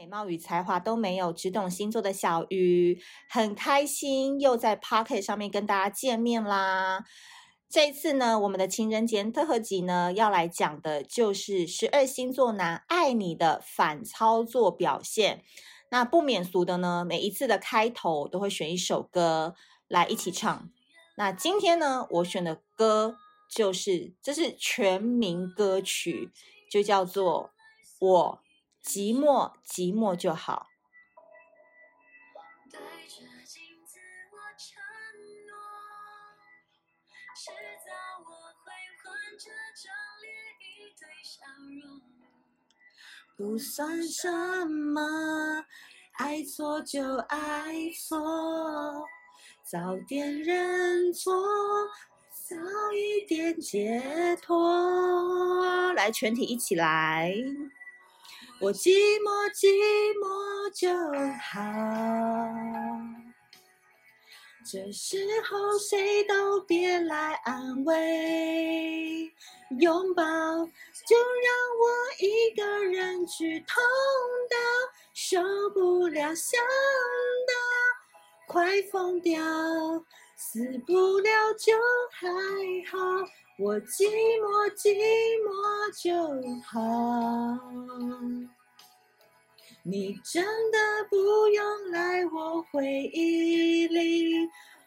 美貌与才华都没有，只懂星座的小鱼，很开心又在 Pocket 上面跟大家见面啦。这一次呢，我们的情人节特辑集呢，要来讲的就是十二星座男爱你的反操作表现。那不免俗的呢，每一次的开头都会选一首歌来一起唱。那今天呢，我选的歌就是，这是全民歌曲，就叫做我。寂寞，寂寞就好。对着镜子我承诺，迟早我会换这张脸，一堆笑容。不算什么，爱错就爱错，早点认错，早一点解脱。来，全体一起来。我寂寞寂寞就好，这时候谁都别来安慰，拥抱就让我一个人去痛到受不了，想到快疯掉，死不了就还好。我寂寞寂寞就好，你真的不用来我回忆里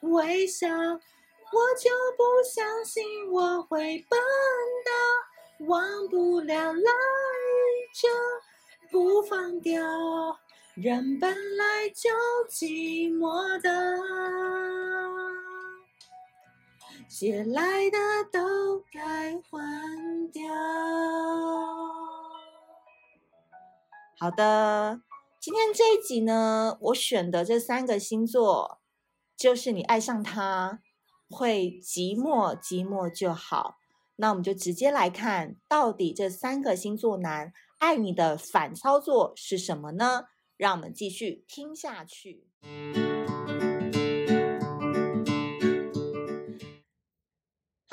微笑，我就不相信我会笨到忘不了来着不放掉，人本来就寂寞的。借来的都该还掉。好的，今天这一集呢，我选的这三个星座，就是你爱上他会寂寞，寂寞就好。那我们就直接来看，到底这三个星座男爱你的反操作是什么呢？让我们继续听下去。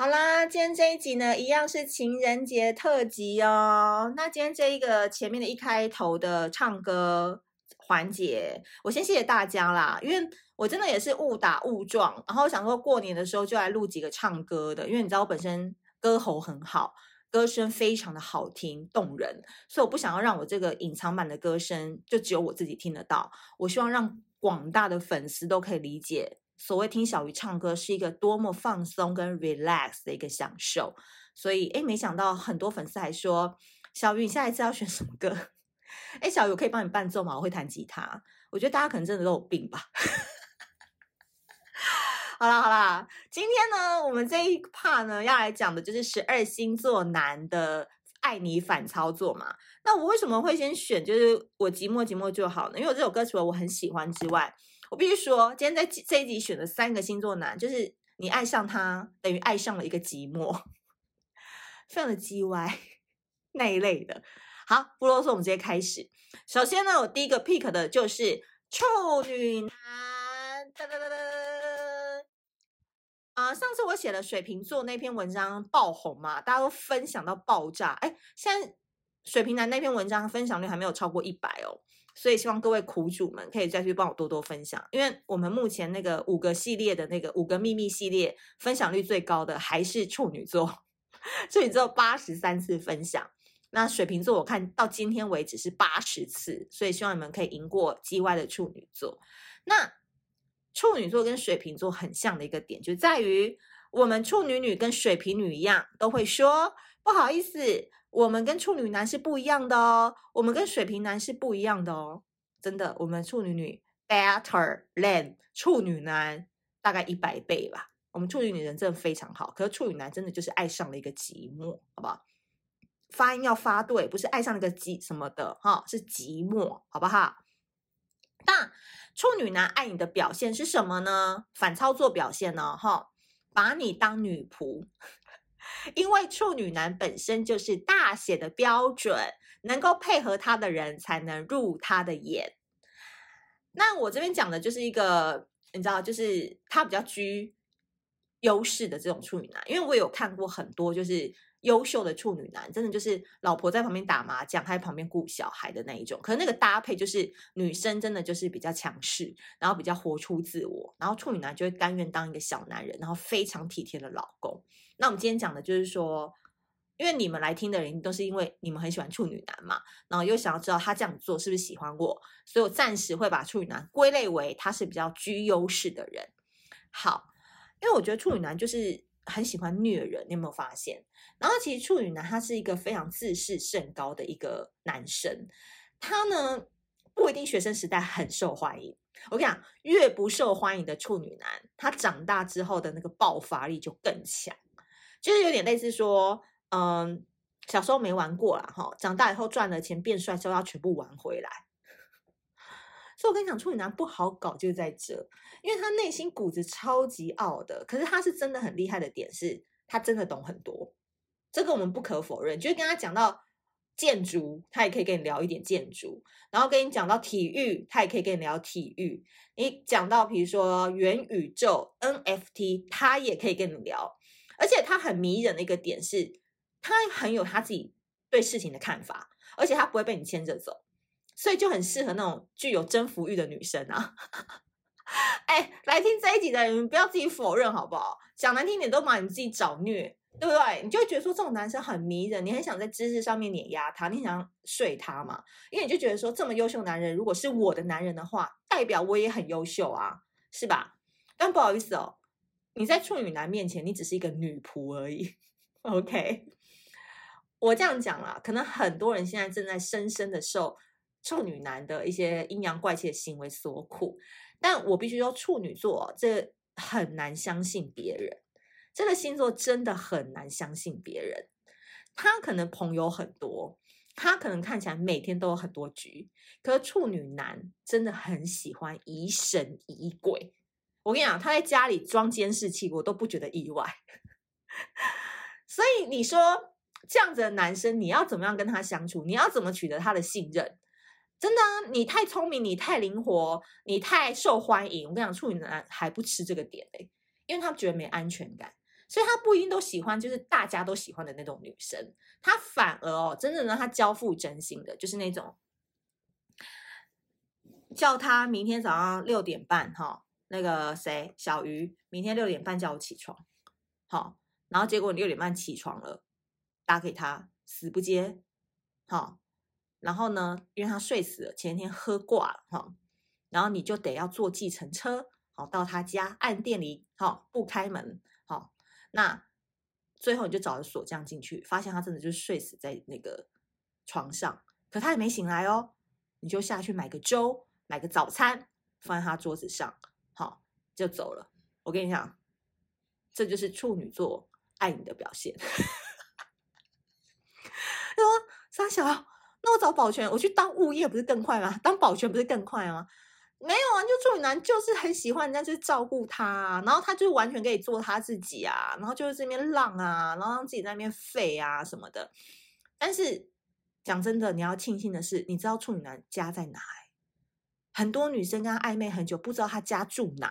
好啦，今天这一集呢，一样是情人节特辑哦。那今天这一个前面的一开头的唱歌环节，我先谢谢大家啦，因为我真的也是误打误撞，然后想说过年的时候就来录几个唱歌的，因为你知道我本身歌喉很好，歌声非常的好听动人，所以我不想要让我这个隐藏版的歌声就只有我自己听得到，我希望让广大的粉丝都可以理解。所谓听小瑜唱歌是一个多么放松跟 relax 的一个享受，所以诶，没想到很多粉丝还说，小瑜你下一次要选什么歌？诶，小瑜我可以帮你伴奏吗？我会弹吉他。我觉得大家可能真的都有病吧。好啦好啦，今天呢，我们这一 part 呢要来讲的就是十二星座男的爱你反操作嘛。那我为什么会先选就是我寂寞寂寞就好呢？因为我这首歌除了我很喜欢之外。我必须说，今天在这一集选的三个星座男，就是你爱上他等于爱上了一个寂寞，非常的叽歪那一类的。好，不啰嗦，我们直接开始。首先呢，我第一个 pick 的就是处女男。哒哒哒哒。啊，上次我写了水瓶座那篇文章爆红嘛，大家都分享到爆炸。哎，现在水瓶男那篇文章分享率还没有超过一百哦。所以希望各位苦主们可以再去帮我多多分享，因为我们目前那个五个系列的那个五个秘密系列分享率最高的还是处女座，处女座八十三次分享，那水瓶座我看到今天为止是八十次，所以希望你们可以赢过 GY 的处女座。那处女座跟水瓶座很像的一个点，就在于我们处女女跟水瓶女一样，都会说不好意思。我们跟处女男是不一样的哦，我们跟水瓶男是不一样的哦，真的，我们处女女 better than 处女男大概一百倍吧。我们处女女人真的非常好，可是处女男真的就是爱上了一个寂寞，好不好？发音要发对，不是爱上了一个寂什么的哈，是寂寞，好不好？那处女男爱你的表现是什么呢？反操作表现呢？哈，把你当女仆。因为处女男本身就是大写的标准，能够配合他的人才能入他的眼。那我这边讲的就是一个，你知道，就是他比较居优势的这种处女男。因为我有看过很多，就是优秀的处女男，真的就是老婆在旁边打麻将，他在旁边顾小孩的那一种。可是那个搭配就是女生真的就是比较强势，然后比较活出自我，然后处女男就会甘愿当一个小男人，然后非常体贴的老公。那我们今天讲的就是说，因为你们来听的人都是因为你们很喜欢处女男嘛，然后又想要知道他这样做是不是喜欢我，所以我暂时会把处女男归类为他是比较居优势的人。好，因为我觉得处女男就是。很喜欢虐人，你有没有发现？然后其实处女男他是一个非常自视甚高的一个男生，他呢不一定学生时代很受欢迎。我跟你讲，越不受欢迎的处女男，他长大之后的那个爆发力就更强，就是有点类似说，嗯，小时候没玩过啦，哈，长大以后赚了钱变帅之后要全部玩回来。所以我跟你讲，处女男不好搞就在这，因为他内心骨子超级傲的。可是他是真的很厉害的点是，他真的懂很多，这个我们不可否认。就是跟他讲到建筑，他也可以跟你聊一点建筑；然后跟你讲到体育，他也可以跟你聊体育。你讲到比如说元宇宙 NFT，他也可以跟你聊。而且他很迷人的一个点是，他很有他自己对事情的看法，而且他不会被你牵着走。所以就很适合那种具有征服欲的女生啊！哎，来听这一集的人，不要自己否认好不好？讲难听点，都把你自己找虐，对不对？你就会觉得说这种男生很迷人，你很想在知识上面碾压他，你想睡他嘛？因为你就觉得说这么优秀男人，如果是我的男人的话，代表我也很优秀啊，是吧？但不好意思哦，你在处女男面前，你只是一个女仆而已。OK，我这样讲啦，可能很多人现在正在深深的受。处女男的一些阴阳怪气的行为所苦，但我必须说，处女座这很难相信别人。这个星座真的很难相信别人。他可能朋友很多，他可能看起来每天都有很多局，可是处女男真的很喜欢疑神疑鬼。我跟你讲，他在家里装监视器，我都不觉得意外。所以你说这样子的男生，你要怎么样跟他相处？你要怎么取得他的信任？真的，你太聪明，你太灵活，你太受欢迎。我跟你讲，处女男还不吃这个点嘞，因为他觉得没安全感，所以他不一定都喜欢，就是大家都喜欢的那种女生。他反而哦，真正让他交付真心的，就是那种叫他明天早上六点半哈，那个谁小鱼，明天六点半叫我起床，好，然后结果你六点半起床了，打给他死不接，好。然后呢，因为他睡死了，前天喝挂了哈，然后你就得要坐计程车，好到他家按电铃，好不开门，好，那最后你就找着锁匠进去，发现他真的就是睡死在那个床上，可他也没醒来哦，你就下去买个粥，买个早餐放在他桌子上，就走了。我跟你讲，这就是处女座爱你的表现。他说三小。那我找保全，我去当物业不是更快吗？当保全不是更快吗？没有啊，就处女男就是很喜欢人家去照顾他，然后他就完全可以做他自己啊，然后就是这边浪啊，然后让自己在那边废啊什么的。但是讲真的，你要庆幸的是，你知道处女男家在哪？很多女生跟他暧昧很久，不知道他家住哪？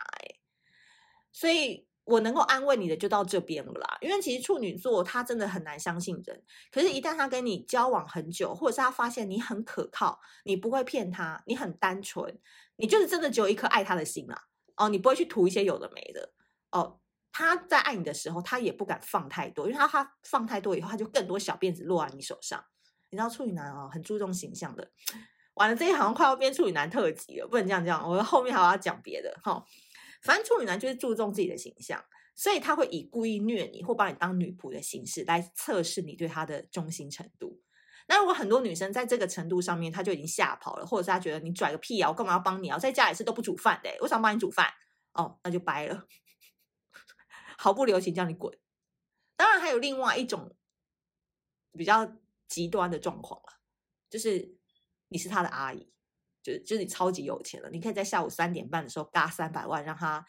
所以。我能够安慰你的就到这边了啦，因为其实处女座他真的很难相信人，可是，一旦他跟你交往很久，或者是他发现你很可靠，你不会骗他，你很单纯，你就是真的只有一颗爱他的心啦。哦，你不会去图一些有的没的。哦，他在爱你的时候，他也不敢放太多，因为他他放太多以后，他就更多小辫子落在你手上。你知道处女男哦，很注重形象的。完了，这一行快要变处女男特辑了，不能这样讲，我后面还要讲别的哈。反正处女男就是注重自己的形象，所以他会以故意虐你或把你当女仆的形式来测试你对他的忠心程度。那如果很多女生在这个程度上面，他就已经吓跑了，或者是他觉得你拽个屁啊，我干嘛要帮你啊？在家里是都不煮饭的，我想帮你煮饭哦，那就掰了，毫不留情叫你滚。当然还有另外一种比较极端的状况了，就是你是他的阿姨。就是你超级有钱了，你可以在下午三点半的时候嘎三百万让他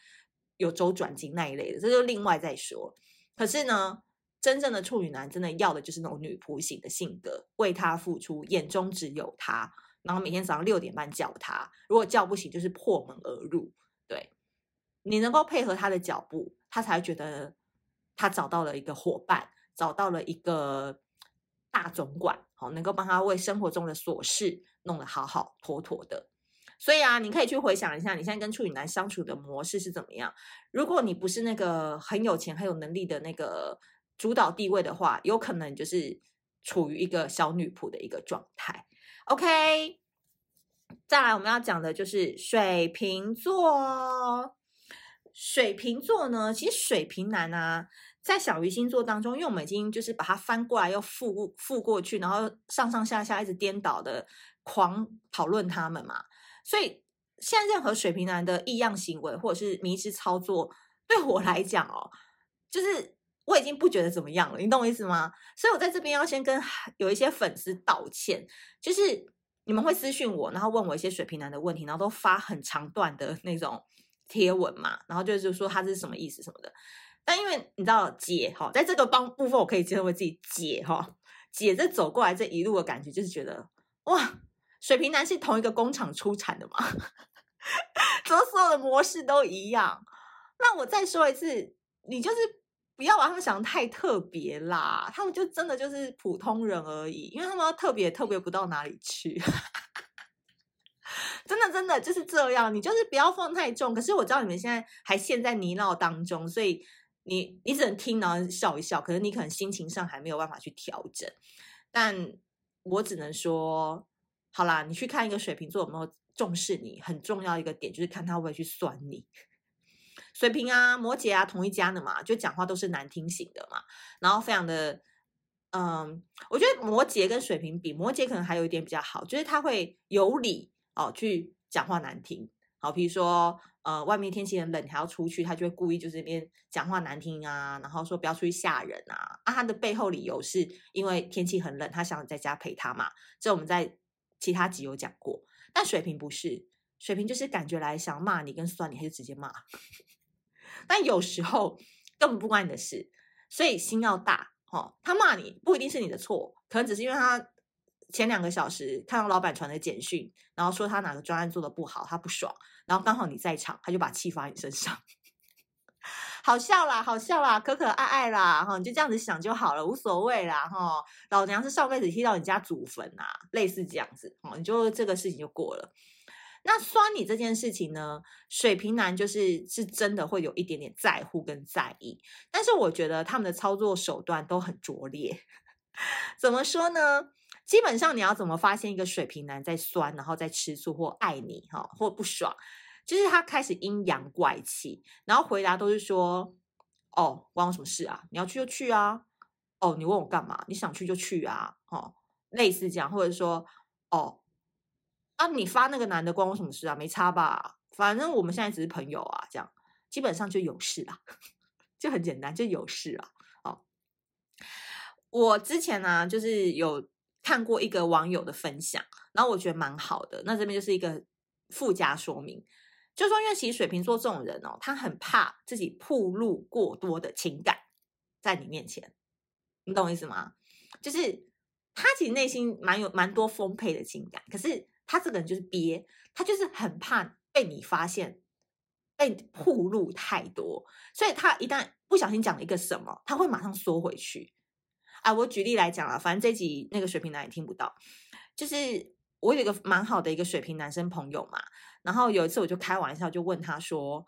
有周转金那一类的，这就另外再说。可是呢，真正的处女男真的要的就是那种女仆型的性格，为他付出，眼中只有他，然后每天早上六点半叫他，如果叫不醒就是破门而入。对，你能够配合他的脚步，他才觉得他找到了一个伙伴，找到了一个大总管，好，能够帮他为生活中的琐事弄得好好妥妥的。所以啊，你可以去回想一下，你现在跟处女男相处的模式是怎么样。如果你不是那个很有钱、很有能力的那个主导地位的话，有可能就是处于一个小女仆的一个状态。OK，再来我们要讲的就是水瓶座。水瓶座呢，其实水瓶男啊，在小鱼星座当中，因为我们已经就是把它翻过来又覆覆过去，然后上上下下一直颠倒的狂讨论他们嘛。所以现在任何水瓶男的异样行为或者是迷之操作，对我来讲哦，就是我已经不觉得怎么样了，你懂我意思吗？所以我在这边要先跟有一些粉丝道歉，就是你们会私讯我，然后问我一些水瓶男的问题，然后都发很长段的那种贴文嘛，然后就是说他是什么意思什么的。但因为你知道姐哈，在这个帮部分我可以称为自己姐哈，姐这走过来这一路的感觉就是觉得哇。水瓶男是同一个工厂出产的吗？怎么所有的模式都一样？那我再说一次，你就是不要把他们想得太特别啦，他们就真的就是普通人而已，因为他们特别特别不到哪里去。真的真的就是这样，你就是不要放太重。可是我知道你们现在还陷在泥淖当中，所以你你只能听然后笑一笑，可是你可能心情上还没有办法去调整。但我只能说。好啦，你去看一个水瓶座有没有重视你，很重要一个点就是看他会不会去酸你。水瓶啊、摩羯啊，同一家的嘛，就讲话都是难听型的嘛，然后非常的，嗯，我觉得摩羯跟水瓶比，摩羯可能还有一点比较好，就是他会有理哦去讲话难听。好，比如说呃，外面天气很冷，还要出去，他就会故意就是那边讲话难听啊，然后说不要出去吓人啊。啊，他的背后理由是因为天气很冷，他想在家陪他嘛。这我们在。其他集有讲过，但水瓶不是，水瓶就是感觉来想骂你跟酸你，还是直接骂。但有时候根本不关你的事，所以心要大哦。他骂你不一定是你的错，可能只是因为他前两个小时看到老板传的简讯，然后说他哪个专案做的不好，他不爽，然后刚好你在场，他就把气发你身上。好笑啦，好笑啦，可可爱爱啦，哈，你就这样子想就好了，无所谓啦，哈。老娘是上辈子踢到你家祖坟啊，类似这样子，哦，你就这个事情就过了。那酸你这件事情呢，水瓶男就是是真的会有一点点在乎跟在意，但是我觉得他们的操作手段都很拙劣。怎么说呢？基本上你要怎么发现一个水瓶男在酸，然后在吃醋或爱你，哈，或不爽？就是他开始阴阳怪气，然后回答都是说：“哦，关我什么事啊？你要去就去啊！哦，你问我干嘛？你想去就去啊！哦，类似这样，或者说，哦，啊，你发那个男的关我什么事啊？没差吧？反正我们现在只是朋友啊，这样基本上就有事啦，就很简单，就有事啊。哦，我之前呢、就是有看过一个网友的分享，然后我觉得蛮好的。那这边就是一个附加说明。就说，因为其实水瓶座这种人哦，他很怕自己暴露过多的情感在你面前，你懂我意思吗？就是他其实内心蛮有蛮多丰沛的情感，可是他这个人就是憋，他就是很怕被你发现，被暴露太多，所以他一旦不小心讲了一个什么，他会马上缩回去。啊，我举例来讲啊，反正这集那个水瓶男也听不到，就是。我有一个蛮好的一个水瓶男生朋友嘛，然后有一次我就开玩笑就问他说：“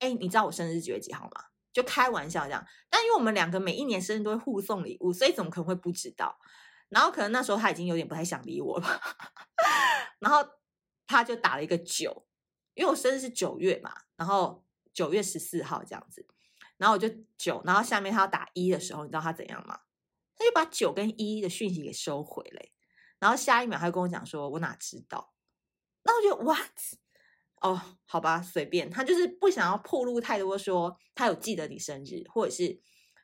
哎，你知道我生日几月几号吗？”就开玩笑这样。但因为我们两个每一年生日都会互送礼物，所以怎么可能会不知道？然后可能那时候他已经有点不太想理我了，然后他就打了一个九，因为我生日是九月嘛，然后九月十四号这样子，然后我就九，然后下面他要打一的时候，你知道他怎样吗？他就把九跟一的讯息给收回了。然后下一秒，他就跟我讲说：“我哪知道？”那我觉得 “what”？哦，好吧，随便。他就是不想要暴露太多，说他有记得你生日，或者是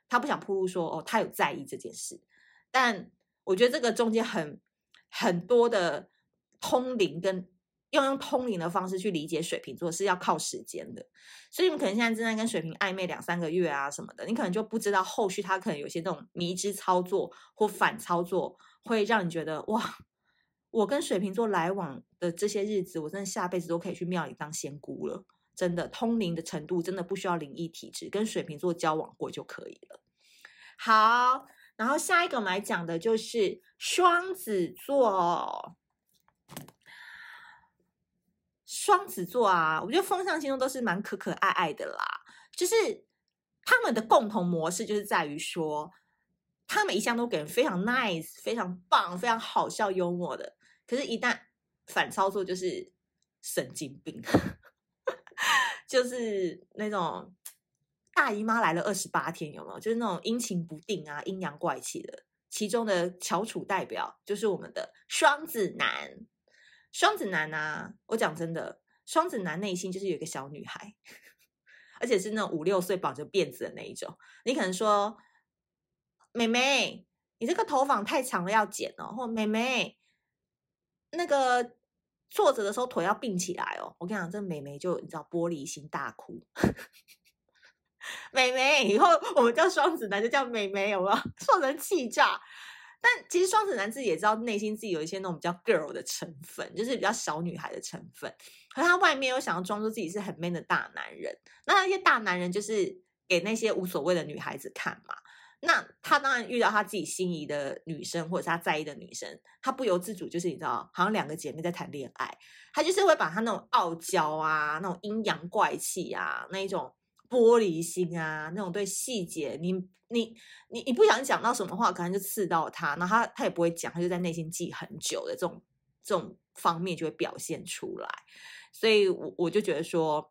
他不想暴露说哦，他有在意这件事。但我觉得这个中间很很多的通灵，跟要用通灵的方式去理解水瓶座是要靠时间的。所以你们可能现在正在跟水瓶暧昧两三个月啊什么的，你可能就不知道后续他可能有些这种迷之操作或反操作。会让你觉得哇，我跟水瓶座来往的这些日子，我真的下辈子都可以去庙里当仙姑了。真的，通灵的程度真的不需要灵异体质，跟水瓶座交往过就可以了。好，然后下一个我们来讲的就是双子座。双子座啊，我觉得风象星座都是蛮可可爱爱的啦。就是他们的共同模式，就是在于说，他们一向都给人非常 nice、非常棒、非常好笑、幽默的。可是，一旦反操作，就是神经病，就是那种。大姨妈来了二十八天，有没有？就是那种阴晴不定啊、阴阳怪气的。其中的翘楚代表就是我们的双子男。双子男啊，我讲真的，双子男内心就是有一个小女孩，而且是那种五六岁绑着辫子的那一种。你可能说：“妹妹，你这个头发太长了，要剪哦。”或“妹妹，那个坐着的时候腿要并起来哦。”我跟你讲，这妹妹就你知道，玻璃心大哭。美眉，以后我们叫双子男就叫美眉，有没有？说成气炸。但其实双子男自己也知道，内心自己有一些那种比较 girl 的成分，就是比较小女孩的成分。可他外面又想要装作自己是很 man 的大男人。那那些大男人就是给那些无所谓的女孩子看嘛。那他当然遇到他自己心仪的女生，或者是他在意的女生，他不由自主就是你知道，好像两个姐妹在谈恋爱。他就是会把他那种傲娇啊，那种阴阳怪气啊，那一种。玻璃心啊，那种对细节，你你你你不想讲到什么话，可能就刺到他，那他他也不会讲，他就在内心记很久的这种这种方面就会表现出来，所以我我就觉得说，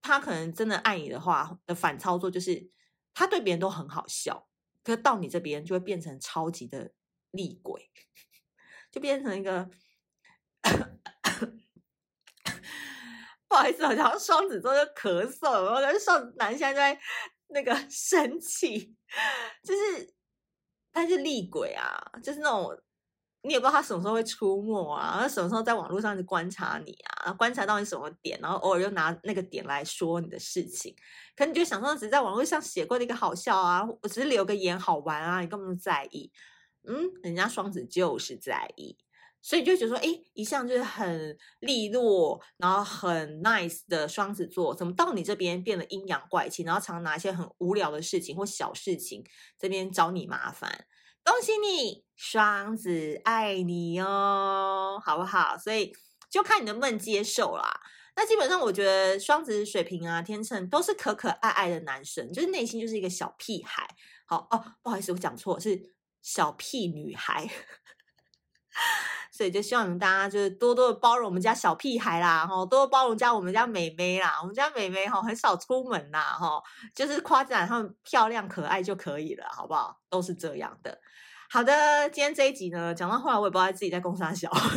他可能真的爱你的话的反操作就是，他对别人都很好笑，可到你这边就会变成超级的厉鬼，就变成一个。不好意思，好像双子座就咳嗽，然后跟双子男现在在那个 生气，就是他是厉鬼啊，就是那种你也不知道他什么时候会出没啊，他什么时候在网络上去观察你啊，观察到你什么点，然后偶尔又拿那个点来说你的事情，可你就想说只在网络上写过的一个好笑啊，我只是留个言好玩啊，你根本不在意，嗯，人家双子就是在意。所以就觉得说，哎，一向就是很利落，然后很 nice 的双子座，怎么到你这边变得阴阳怪气，然后常拿一些很无聊的事情或小事情这边找你麻烦？恭喜你，双子爱你哦，好不好？所以就看你能不能接受啦。那基本上我觉得双子、水瓶啊、天秤都是可可爱爱的男生，就是内心就是一个小屁孩。好哦，不好意思，我讲错，是小屁女孩。所以就希望你们大家就是多多的包容我们家小屁孩啦，哈，多多包容加我们家妹妹啦。我们家妹妹哈很少出门呐，哈，就是夸赞她们漂亮可爱就可以了，好不好？都是这样的。好的，今天这一集呢，讲到后来我也不知道自己在攻三小，不知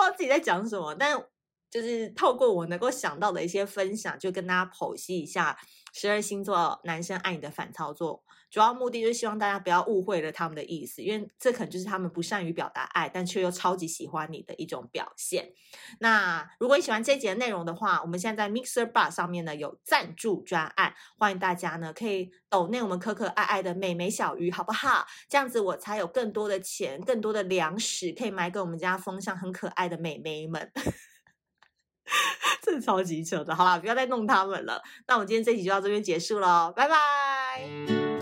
道自己在讲什么，但就是透过我能够想到的一些分享，就跟大家剖析一下十二星座男生爱你的反操作。主要目的就是希望大家不要误会了他们的意思，因为这可能就是他们不善于表达爱，但却又超级喜欢你的一种表现。那如果你喜欢这一集的内容的话，我们现在在 Mixer Bar 上面呢有赞助专案，欢迎大家呢可以抖内我们可可爱爱的美眉小鱼，好不好？这样子我才有更多的钱、更多的粮食可以买给我们家风向很可爱的美眉们。这是超级扯的，好啦，不要再弄他们了。那我们今天这集就到这边结束喽，拜拜。